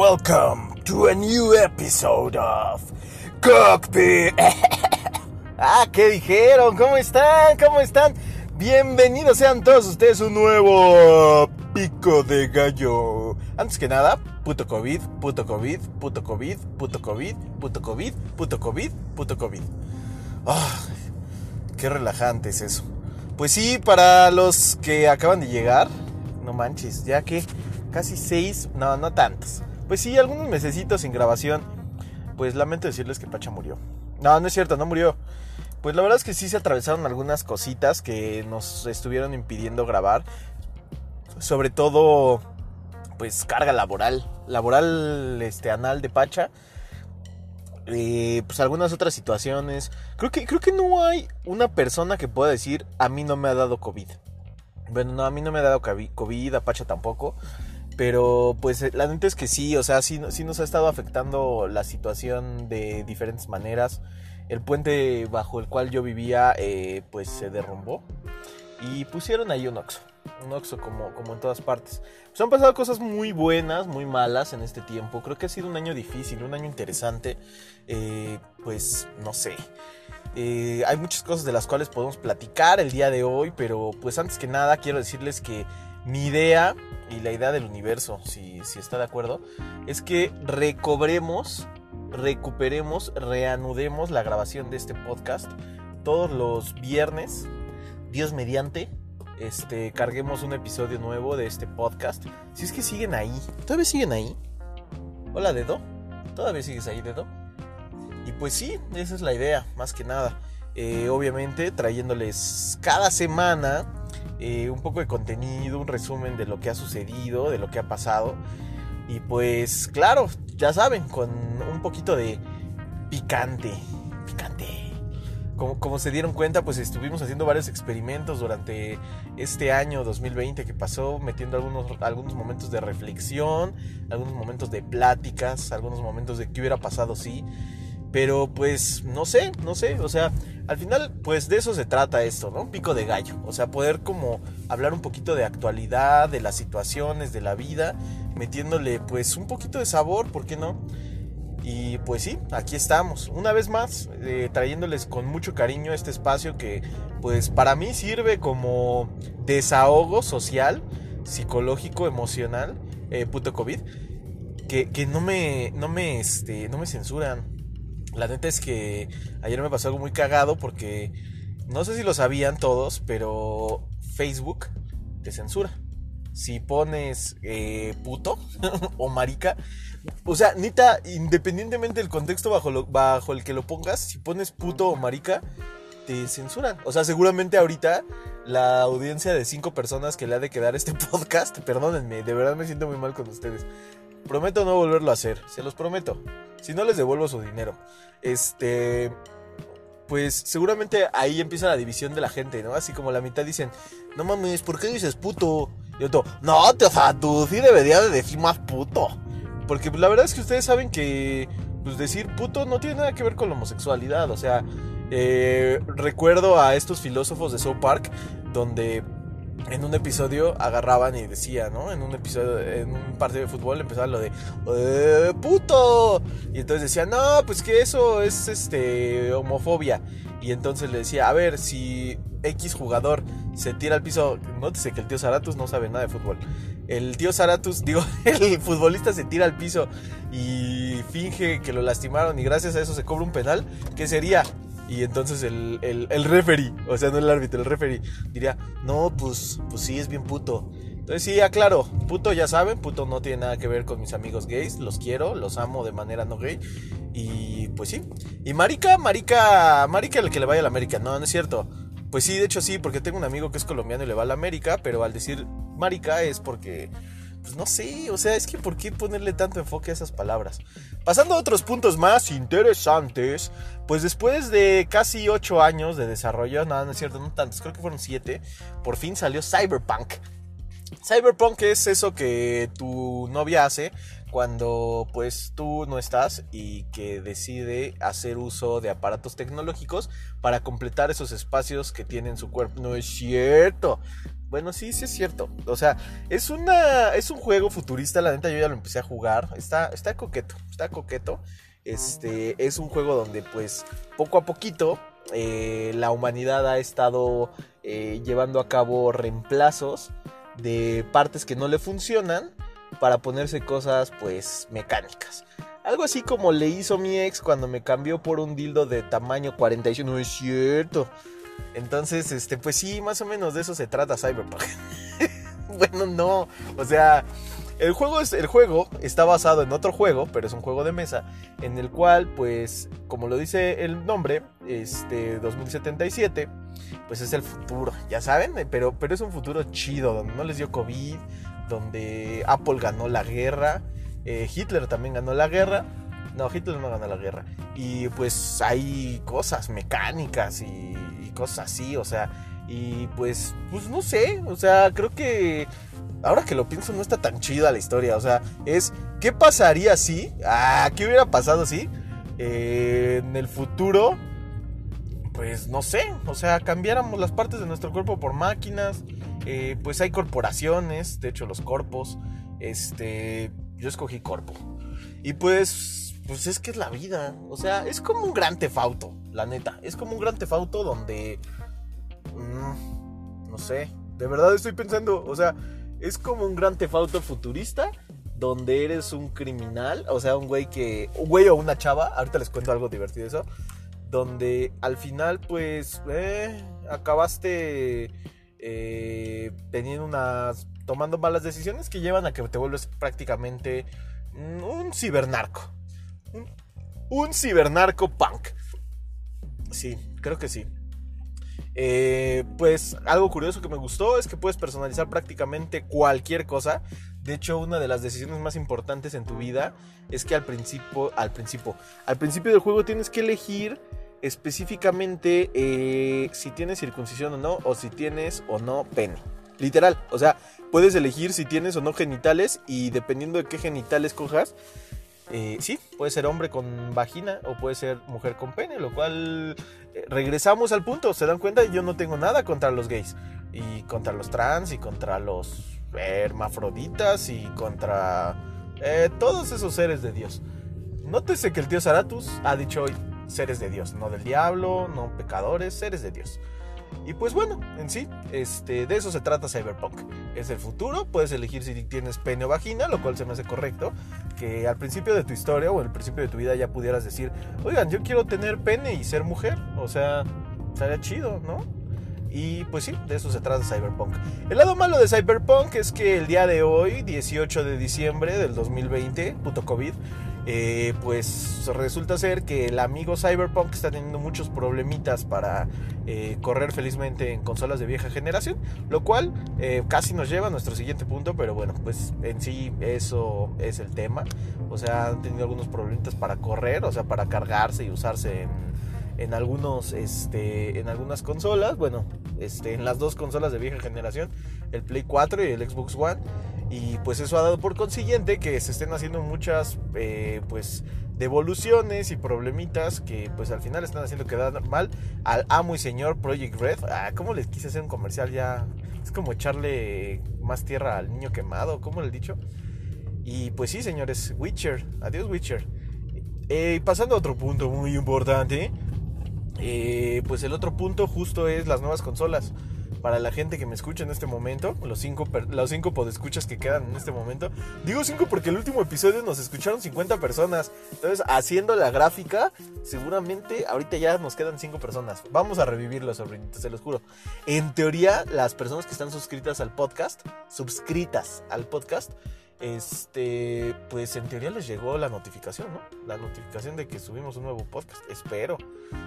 welcome to a new episode of Cockpit. ah, ¿qué dijeron? ¿Cómo están? ¿Cómo están? Bienvenidos sean todos ustedes un nuevo pico de gallo. Antes que nada, puto COVID, puto COVID, puto COVID, puto COVID, puto COVID, puto COVID, puto COVID. Ah, qué relajante es eso. Pues sí, para los que acaban de llegar, no manches, ya que casi seis, no, no tantos. Pues sí, algunos mesecitos sin grabación. Pues lamento decirles que Pacha murió. No, no es cierto, no murió. Pues la verdad es que sí se atravesaron algunas cositas que nos estuvieron impidiendo grabar. Sobre todo, pues carga laboral. Laboral este, anal de Pacha. Eh, pues algunas otras situaciones. Creo que, creo que no hay una persona que pueda decir a mí no me ha dado COVID. Bueno, no, a mí no me ha dado COVID, a Pacha tampoco. Pero pues la neta es que sí, o sea, sí, nos ha estado afectando la situación de diferentes maneras. El puente bajo el cual yo vivía eh, pues se derrumbó y pusieron ahí un Oxxo. Un Oxxo como, como en todas partes. Pues han pasado cosas muy buenas, muy malas en este tiempo. Creo que ha sido un año difícil, un año interesante. Eh, pues no sé. Eh, hay muchas cosas de las cuales podemos platicar el día de hoy, pero pues antes que nada quiero decirles que mi idea y la idea del universo, si, si está de acuerdo, es que recobremos, recuperemos, reanudemos la grabación de este podcast todos los viernes, Dios mediante, este, carguemos un episodio nuevo de este podcast. Si es que siguen ahí, ¿todavía siguen ahí? Hola, Dedo, ¿todavía sigues ahí, Dedo? Y pues sí, esa es la idea, más que nada. Eh, obviamente trayéndoles cada semana eh, un poco de contenido, un resumen de lo que ha sucedido, de lo que ha pasado. Y pues claro, ya saben, con un poquito de picante, picante. Como, como, se dieron cuenta, pues estuvimos haciendo varios experimentos durante este año 2020 que pasó, metiendo algunos, algunos momentos de reflexión, algunos momentos de pláticas, algunos momentos de qué hubiera pasado si. Pero pues no sé, no sé, o sea, al final pues de eso se trata esto, ¿no? Un pico de gallo, o sea, poder como hablar un poquito de actualidad, de las situaciones, de la vida, metiéndole pues un poquito de sabor, ¿por qué no? Y pues sí, aquí estamos, una vez más, eh, trayéndoles con mucho cariño este espacio que pues para mí sirve como desahogo social, psicológico, emocional, eh, puto COVID, que, que no me, no me, este, no me censuran la neta es que ayer me pasó algo muy cagado porque no sé si lo sabían todos, pero Facebook te censura. Si pones eh, puto o marica, o sea, neta, independientemente del contexto bajo, bajo el que lo pongas, si pones puto o marica, te censuran. O sea, seguramente ahorita la audiencia de cinco personas que le ha de quedar este podcast, perdónenme, de verdad me siento muy mal con ustedes. Prometo no volverlo a hacer, se los prometo. Si no les devuelvo su dinero. Este pues seguramente ahí empieza la división de la gente, ¿no? Así como la mitad dicen, no mames, ¿por qué dices puto? Y otro, no, o sea, tú sí deberías de decir más puto. Porque la verdad es que ustedes saben que pues, decir puto no tiene nada que ver con la homosexualidad. O sea, eh, recuerdo a estos filósofos de South Park donde en un episodio agarraban y decía, ¿no? En un episodio, en un partido de fútbol empezaba lo de eh, puto. Y entonces decía, no, pues que eso es este homofobia. Y entonces le decía, a ver, si X jugador se tira al piso, nótese que el tío Zaratus no sabe nada de fútbol. El tío Zaratus, digo, el futbolista se tira al piso y finge que lo lastimaron y gracias a eso se cobra un penal, ¿qué sería? Y entonces el, el, el referee, o sea, no el árbitro, el referee, diría, no, pues, pues sí, es bien puto. Entonces sí, aclaro, puto ya saben, puto no tiene nada que ver con mis amigos gays, los quiero, los amo de manera no gay. Y pues sí. Y marica, marica, marica el que le vaya a la América, no, no es cierto. Pues sí, de hecho sí, porque tengo un amigo que es colombiano y le va a la América, pero al decir marica es porque no sé, o sea, es que ¿por qué ponerle tanto enfoque a esas palabras? Pasando a otros puntos más interesantes, pues después de casi 8 años de desarrollo, nada, no es cierto, no tantos, creo que fueron 7, por fin salió Cyberpunk. Cyberpunk es eso que tu novia hace cuando pues tú no estás y que decide hacer uso de aparatos tecnológicos para completar esos espacios que tiene en su cuerpo. No es cierto. Bueno, sí, sí es cierto. O sea, es una es un juego futurista, la neta yo ya lo empecé a jugar. Está está coqueto, está coqueto. Este es un juego donde pues poco a poquito eh, la humanidad ha estado eh, llevando a cabo reemplazos de partes que no le funcionan para ponerse cosas pues mecánicas. Algo así como le hizo mi ex cuando me cambió por un dildo de tamaño 41, no es cierto. Entonces, este, pues sí, más o menos de eso se trata Cyberpunk. bueno, no, o sea, el juego, es, el juego está basado en otro juego, pero es un juego de mesa, en el cual, pues, como lo dice el nombre, este, 2077, pues es el futuro, ya saben, pero, pero es un futuro chido, donde no les dio COVID, donde Apple ganó la guerra, eh, Hitler también ganó la guerra. No, Hitler no ganó la guerra. Y pues hay cosas mecánicas y, cosas así, o sea, y pues, pues no sé, o sea, creo que ahora que lo pienso no está tan chida la historia, o sea, es, ¿qué pasaría si? Ah, ¿qué hubiera pasado si? Eh, en el futuro, pues no sé, o sea, cambiáramos las partes de nuestro cuerpo por máquinas, eh, pues hay corporaciones, de hecho los corpos, este, yo escogí corpo. Y pues, pues es que es la vida, o sea, es como un gran tefauto, la neta, es como un gran tefauto donde, mm, no sé, de verdad estoy pensando, o sea, es como un gran tefauto futurista donde eres un criminal, o sea, un güey que, un güey o una chava, ahorita les cuento algo divertido eso, donde al final pues eh, acabaste eh, teniendo unas, tomando malas decisiones que llevan a que te vuelves prácticamente un cibernarco. Un, cibernarco punk. Sí, creo que sí. Eh, pues algo curioso que me gustó es que puedes personalizar prácticamente cualquier cosa. De hecho, una de las decisiones más importantes en tu vida es que al principio, al principio, al principio del juego tienes que elegir específicamente eh, si tienes circuncisión o no, o si tienes o no pene. Literal, o sea, puedes elegir si tienes o no genitales y dependiendo de qué genitales cojas, eh, sí, puede ser hombre con vagina o puede ser mujer con pene, lo cual eh, regresamos al punto, se dan cuenta, yo no tengo nada contra los gays y contra los trans y contra los hermafroditas y contra todos esos seres de Dios. Nótese que el tío Zaratus ha dicho hoy, seres de Dios, no del diablo, no pecadores, seres de Dios. Y pues bueno, en sí, este, de eso se trata Cyberpunk. Es el futuro, puedes elegir si tienes pene o vagina, lo cual se me hace correcto. Que al principio de tu historia o al principio de tu vida ya pudieras decir, oigan, yo quiero tener pene y ser mujer. O sea, estaría chido, ¿no? Y pues sí, de eso se trata Cyberpunk. El lado malo de Cyberpunk es que el día de hoy, 18 de diciembre del 2020, puto COVID, eh, pues resulta ser que el amigo Cyberpunk está teniendo muchos problemitas para eh, correr felizmente en consolas de vieja generación, lo cual eh, casi nos lleva a nuestro siguiente punto, pero bueno, pues en sí eso es el tema. O sea, han tenido algunos problemitas para correr, o sea, para cargarse y usarse en, algunos, este, en algunas consolas, bueno, este, en las dos consolas de vieja generación, el Play 4 y el Xbox One. Y pues eso ha dado por consiguiente que se estén haciendo muchas eh, pues devoluciones y problemitas que pues al final están haciendo quedar mal al amo y señor Project Red. Ah, ¿cómo les quise hacer un comercial ya? Es como echarle más tierra al niño quemado, ¿cómo le he dicho? Y pues sí, señores, Witcher, adiós Witcher. Eh, pasando a otro punto muy importante, eh, pues el otro punto justo es las nuevas consolas para la gente que me escucha en este momento, los cinco, los cinco podescuchas que quedan en este momento. Digo cinco porque el último episodio nos escucharon 50 personas. Entonces, haciendo la gráfica, seguramente ahorita ya nos quedan cinco personas. Vamos a revivirlo, sobrinitos, se los juro. En teoría, las personas que están suscritas al podcast, suscritas al podcast, este, pues en teoría les llegó la notificación, ¿no? La notificación de que subimos un nuevo podcast. Espero.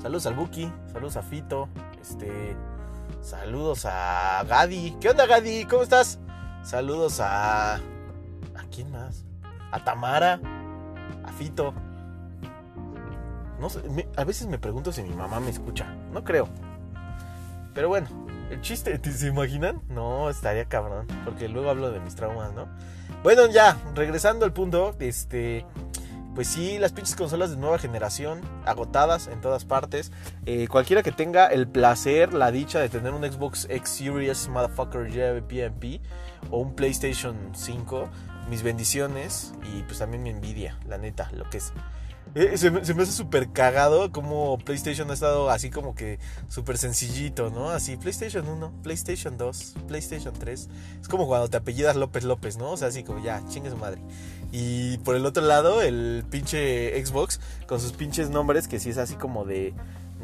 Saludos al Buki, saludos a Fito, este, Saludos a Gadi. ¿Qué onda, Gadi? ¿Cómo estás? Saludos a. ¿A quién más? A Tamara. A Fito. No sé, a veces me pregunto si mi mamá me escucha. No creo. Pero bueno, el chiste, ¿se imaginan? No, estaría cabrón. Porque luego hablo de mis traumas, ¿no? Bueno, ya, regresando al punto, este pues sí, las pinches consolas de nueva generación, agotadas en todas partes. Eh, cualquiera que tenga el placer, la dicha de tener un Xbox X Series Motherfucker PMP o un PlayStation 5, mis bendiciones y pues también mi envidia, la neta, lo que es. Eh, se, me, hace súper cagado como PlayStation ha estado así como que súper sencillito, ¿no? Así, PlayStation 1, PlayStation 2, PlayStation 3. Es como cuando te apellidas López López, ¿no? O sea, así como ya, chingue su madre. Y por el otro lado, el pinche Xbox con sus pinches nombres, que sí es así como de,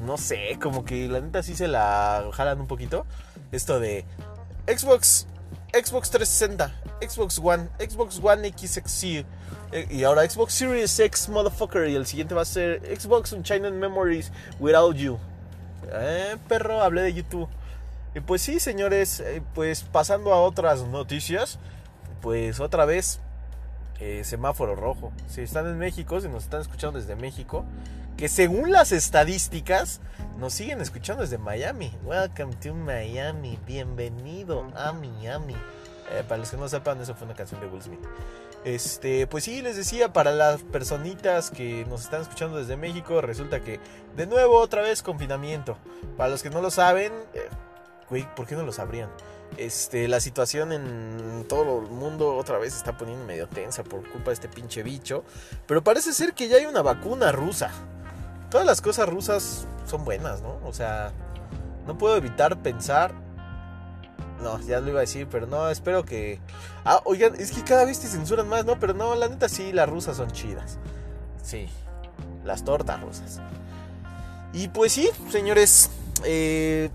no sé, como que la neta sí se la jalan un poquito. Esto de Xbox, Xbox 360, Xbox One, Xbox One XXC eh, y ahora Xbox Series X, motherfucker. Y el siguiente va a ser Xbox Unchained Memories Without You. Eh, perro, hablé de YouTube. Y pues sí, señores, eh, pues pasando a otras noticias. Pues otra vez, eh, semáforo rojo. Si están en México, si nos están escuchando desde México, que según las estadísticas, nos siguen escuchando desde Miami. Welcome to Miami. Bienvenido a Miami. para los que no sepan, eso fue una canción de Will Smith. Este, pues sí, les decía, para las personitas que nos están escuchando desde México, resulta que de nuevo otra vez confinamiento. Para los que no lo saben, eh, ¿por qué no lo sabrían? Este, la situación en todo el mundo otra vez está poniendo medio tensa por culpa de este pinche bicho. Pero parece ser que ya hay una vacuna rusa. Todas las cosas rusas son buenas, ¿no? O sea, no puedo evitar pensar no, ya lo iba a decir, pero no, espero que. Ah, oigan, es que cada vez te censuran más, ¿no? Pero no, la neta sí, las rusas son chidas. Sí, las tortas rusas. Y pues sí, señores, eh,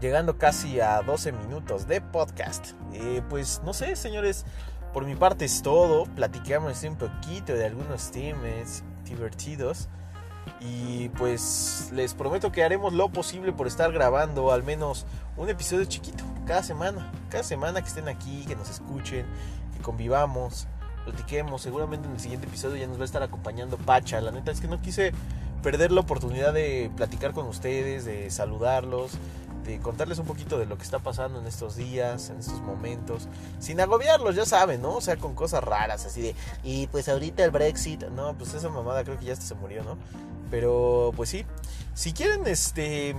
llegando casi a 12 minutos de podcast. Eh, pues no sé, señores, por mi parte es todo. Platicamos un poquito de algunos temas divertidos. Y pues les prometo que haremos lo posible por estar grabando al menos un episodio chiquito cada semana. Cada semana que estén aquí, que nos escuchen, que convivamos, platiquemos. Seguramente en el siguiente episodio ya nos va a estar acompañando Pacha. La neta es que no quise perder la oportunidad de platicar con ustedes, de saludarlos, de contarles un poquito de lo que está pasando en estos días, en estos momentos, sin agobiarlos, ya saben, ¿no? O sea, con cosas raras, así de, y pues ahorita el Brexit, no, pues esa mamada creo que ya hasta se murió, ¿no? Pero pues sí, si quieren este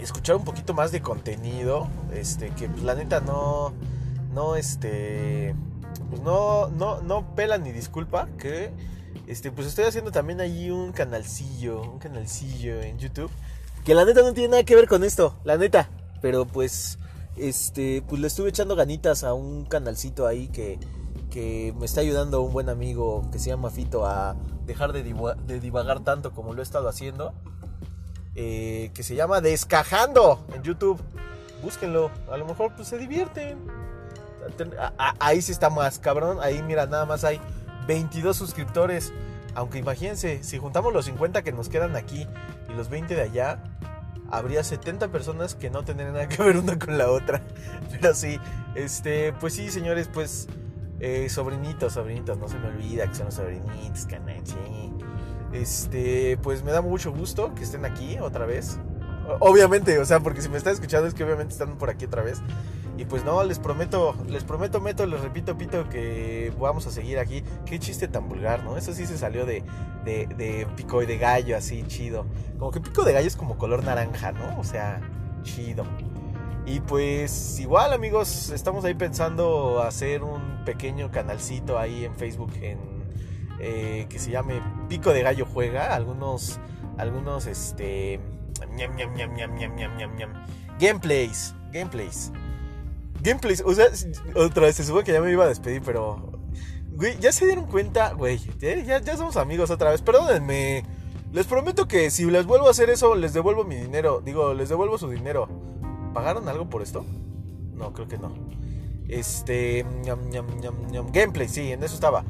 escuchar un poquito más de contenido, este que pues, la neta no no este pues no no no pela ni disculpa que este pues estoy haciendo también ahí un canalcillo, un canalcillo en YouTube que la neta no tiene nada que ver con esto, la neta, pero pues este pues le estuve echando ganitas a un canalcito ahí que que me está ayudando un buen amigo que se llama Fito a dejar de, divagar tanto como lo he estado haciendo. Eh, que se llama Descajando en YouTube. Búsquenlo, a lo mejor pues se divierten. Ahí sí está más cabrón. Ahí mira, nada más hay 22 suscriptores. Aunque imagínense, si juntamos los 50 que nos quedan aquí y los 20 de allá, habría 70 personas que no tendrían nada que ver una con la otra. Pero sí, este, pues sí, señores, pues eh, sobrinitos, sobrinitos, no se me olvida que son los sobrinitos, canache. Este, pues me da mucho gusto que estén aquí otra vez. Obviamente, o sea, porque si me están escuchando es que obviamente están por aquí otra vez. Y pues no, les prometo, les prometo, meto, les repito, pito, que vamos a seguir aquí. Qué chiste tan vulgar, ¿no? Eso sí se salió de, de, de pico de gallo, así, chido. Como que pico de gallo es como color naranja, ¿no? O sea, chido. Y pues igual amigos, estamos ahí pensando hacer un pequeño canalcito ahí en Facebook en, eh, que se llame Pico de Gallo Juega. Algunos, algunos, este... gameplays, gameplays. Gameplays, o sea, otra vez se supone que ya me iba a despedir, pero... Güey, ya se dieron cuenta, güey, ya, ya somos amigos otra vez, perdónenme. Les prometo que si les vuelvo a hacer eso, les devuelvo mi dinero. Digo, les devuelvo su dinero. ¿Pagaron algo por esto? No, creo que no. Este. gameplay, sí, en eso estaba.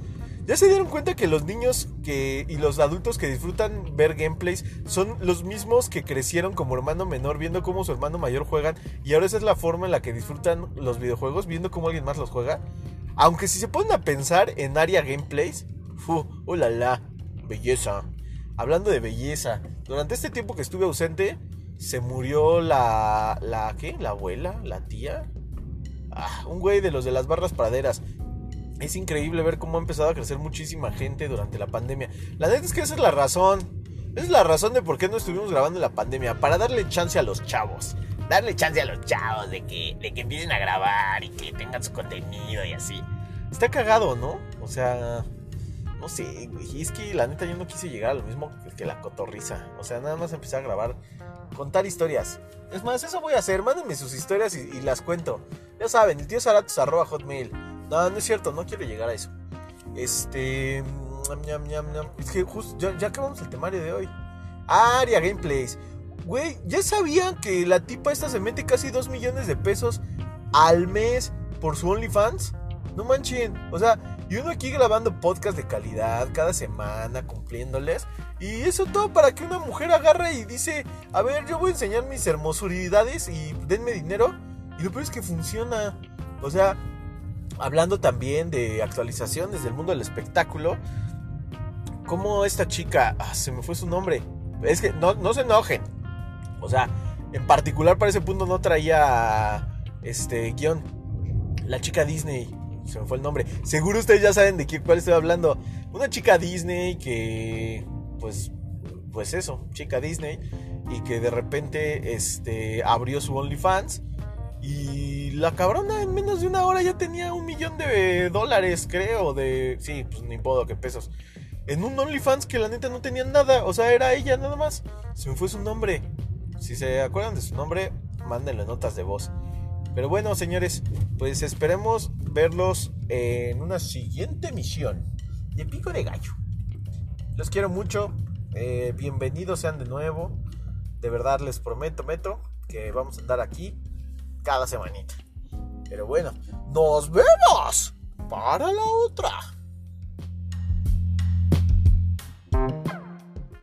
¿Ya se dieron cuenta que los niños que, y los adultos que disfrutan ver gameplays son los mismos que crecieron como hermano menor viendo cómo su hermano mayor juegan y ahora esa es la forma en la que disfrutan los videojuegos viendo cómo alguien más los juega? Aunque si se ponen a pensar en área gameplays, ¡fu! ¡Oh la la! Belleza. Hablando de belleza, durante este tiempo que estuve ausente, se murió la. ¿La qué? ¿La abuela? ¿La tía? Ah, un güey de los de las barras praderas. Es increíble ver cómo ha empezado a crecer muchísima gente durante la pandemia. La neta es que esa es la razón. Esa es la razón de por qué no estuvimos grabando la pandemia. Para darle chance a los chavos. Darle chance a los chavos de que, de que empiecen a grabar y que tengan su contenido y así. Está cagado, ¿no? O sea, no sé, güey. Es que la neta yo no quise llegar a lo mismo que la cotorriza. O sea, nada más empecé a grabar, contar historias. Es más, eso voy a hacer. Mándenme sus historias y, las cuento. Ya saben, el tío Zaratos. No, no es cierto, no quiero llegar a eso. Este. Es que justo, ya, ya acabamos el temario de hoy. Aria Gameplays. Güey, ¿ya sabían que la tipa esta se mete casi 2 millones de pesos al mes por su OnlyFans? No manchen. O sea, y uno aquí grabando podcast de calidad cada semana, cumpliéndoles. Y eso todo para que una mujer agarre y dice, a ver, yo voy a enseñar mis hermosuridades y denme dinero. Y lo peor es que funciona. O sea, hablando también de actualizaciones del mundo del espectáculo, como esta chica, ah, se me fue su nombre, es que no, no se enojen, o sea, en particular para ese punto no traía este guion, la chica Disney, se me fue el nombre, seguro ustedes ya saben de qué, cuál estoy hablando, una chica Disney que, pues, pues eso, chica Disney, y que de repente este, abrió su OnlyFans y la cabrona en menos de una hora ya tenía un millón de dólares, creo, de... Sí, pues ni puedo, que pesos. En un OnlyFans que la neta no tenía nada, o sea, era ella nada más. Se me fue su nombre. Si se acuerdan de su nombre, mándenle notas de voz. Pero bueno, señores, pues esperemos verlos en una siguiente misión de Pico de Gallo. Los quiero mucho. Eh, bienvenidos sean de nuevo. De verdad les prometo, meto, que vamos a andar aquí cada semanita. Pero bueno, nos vemos para la otra.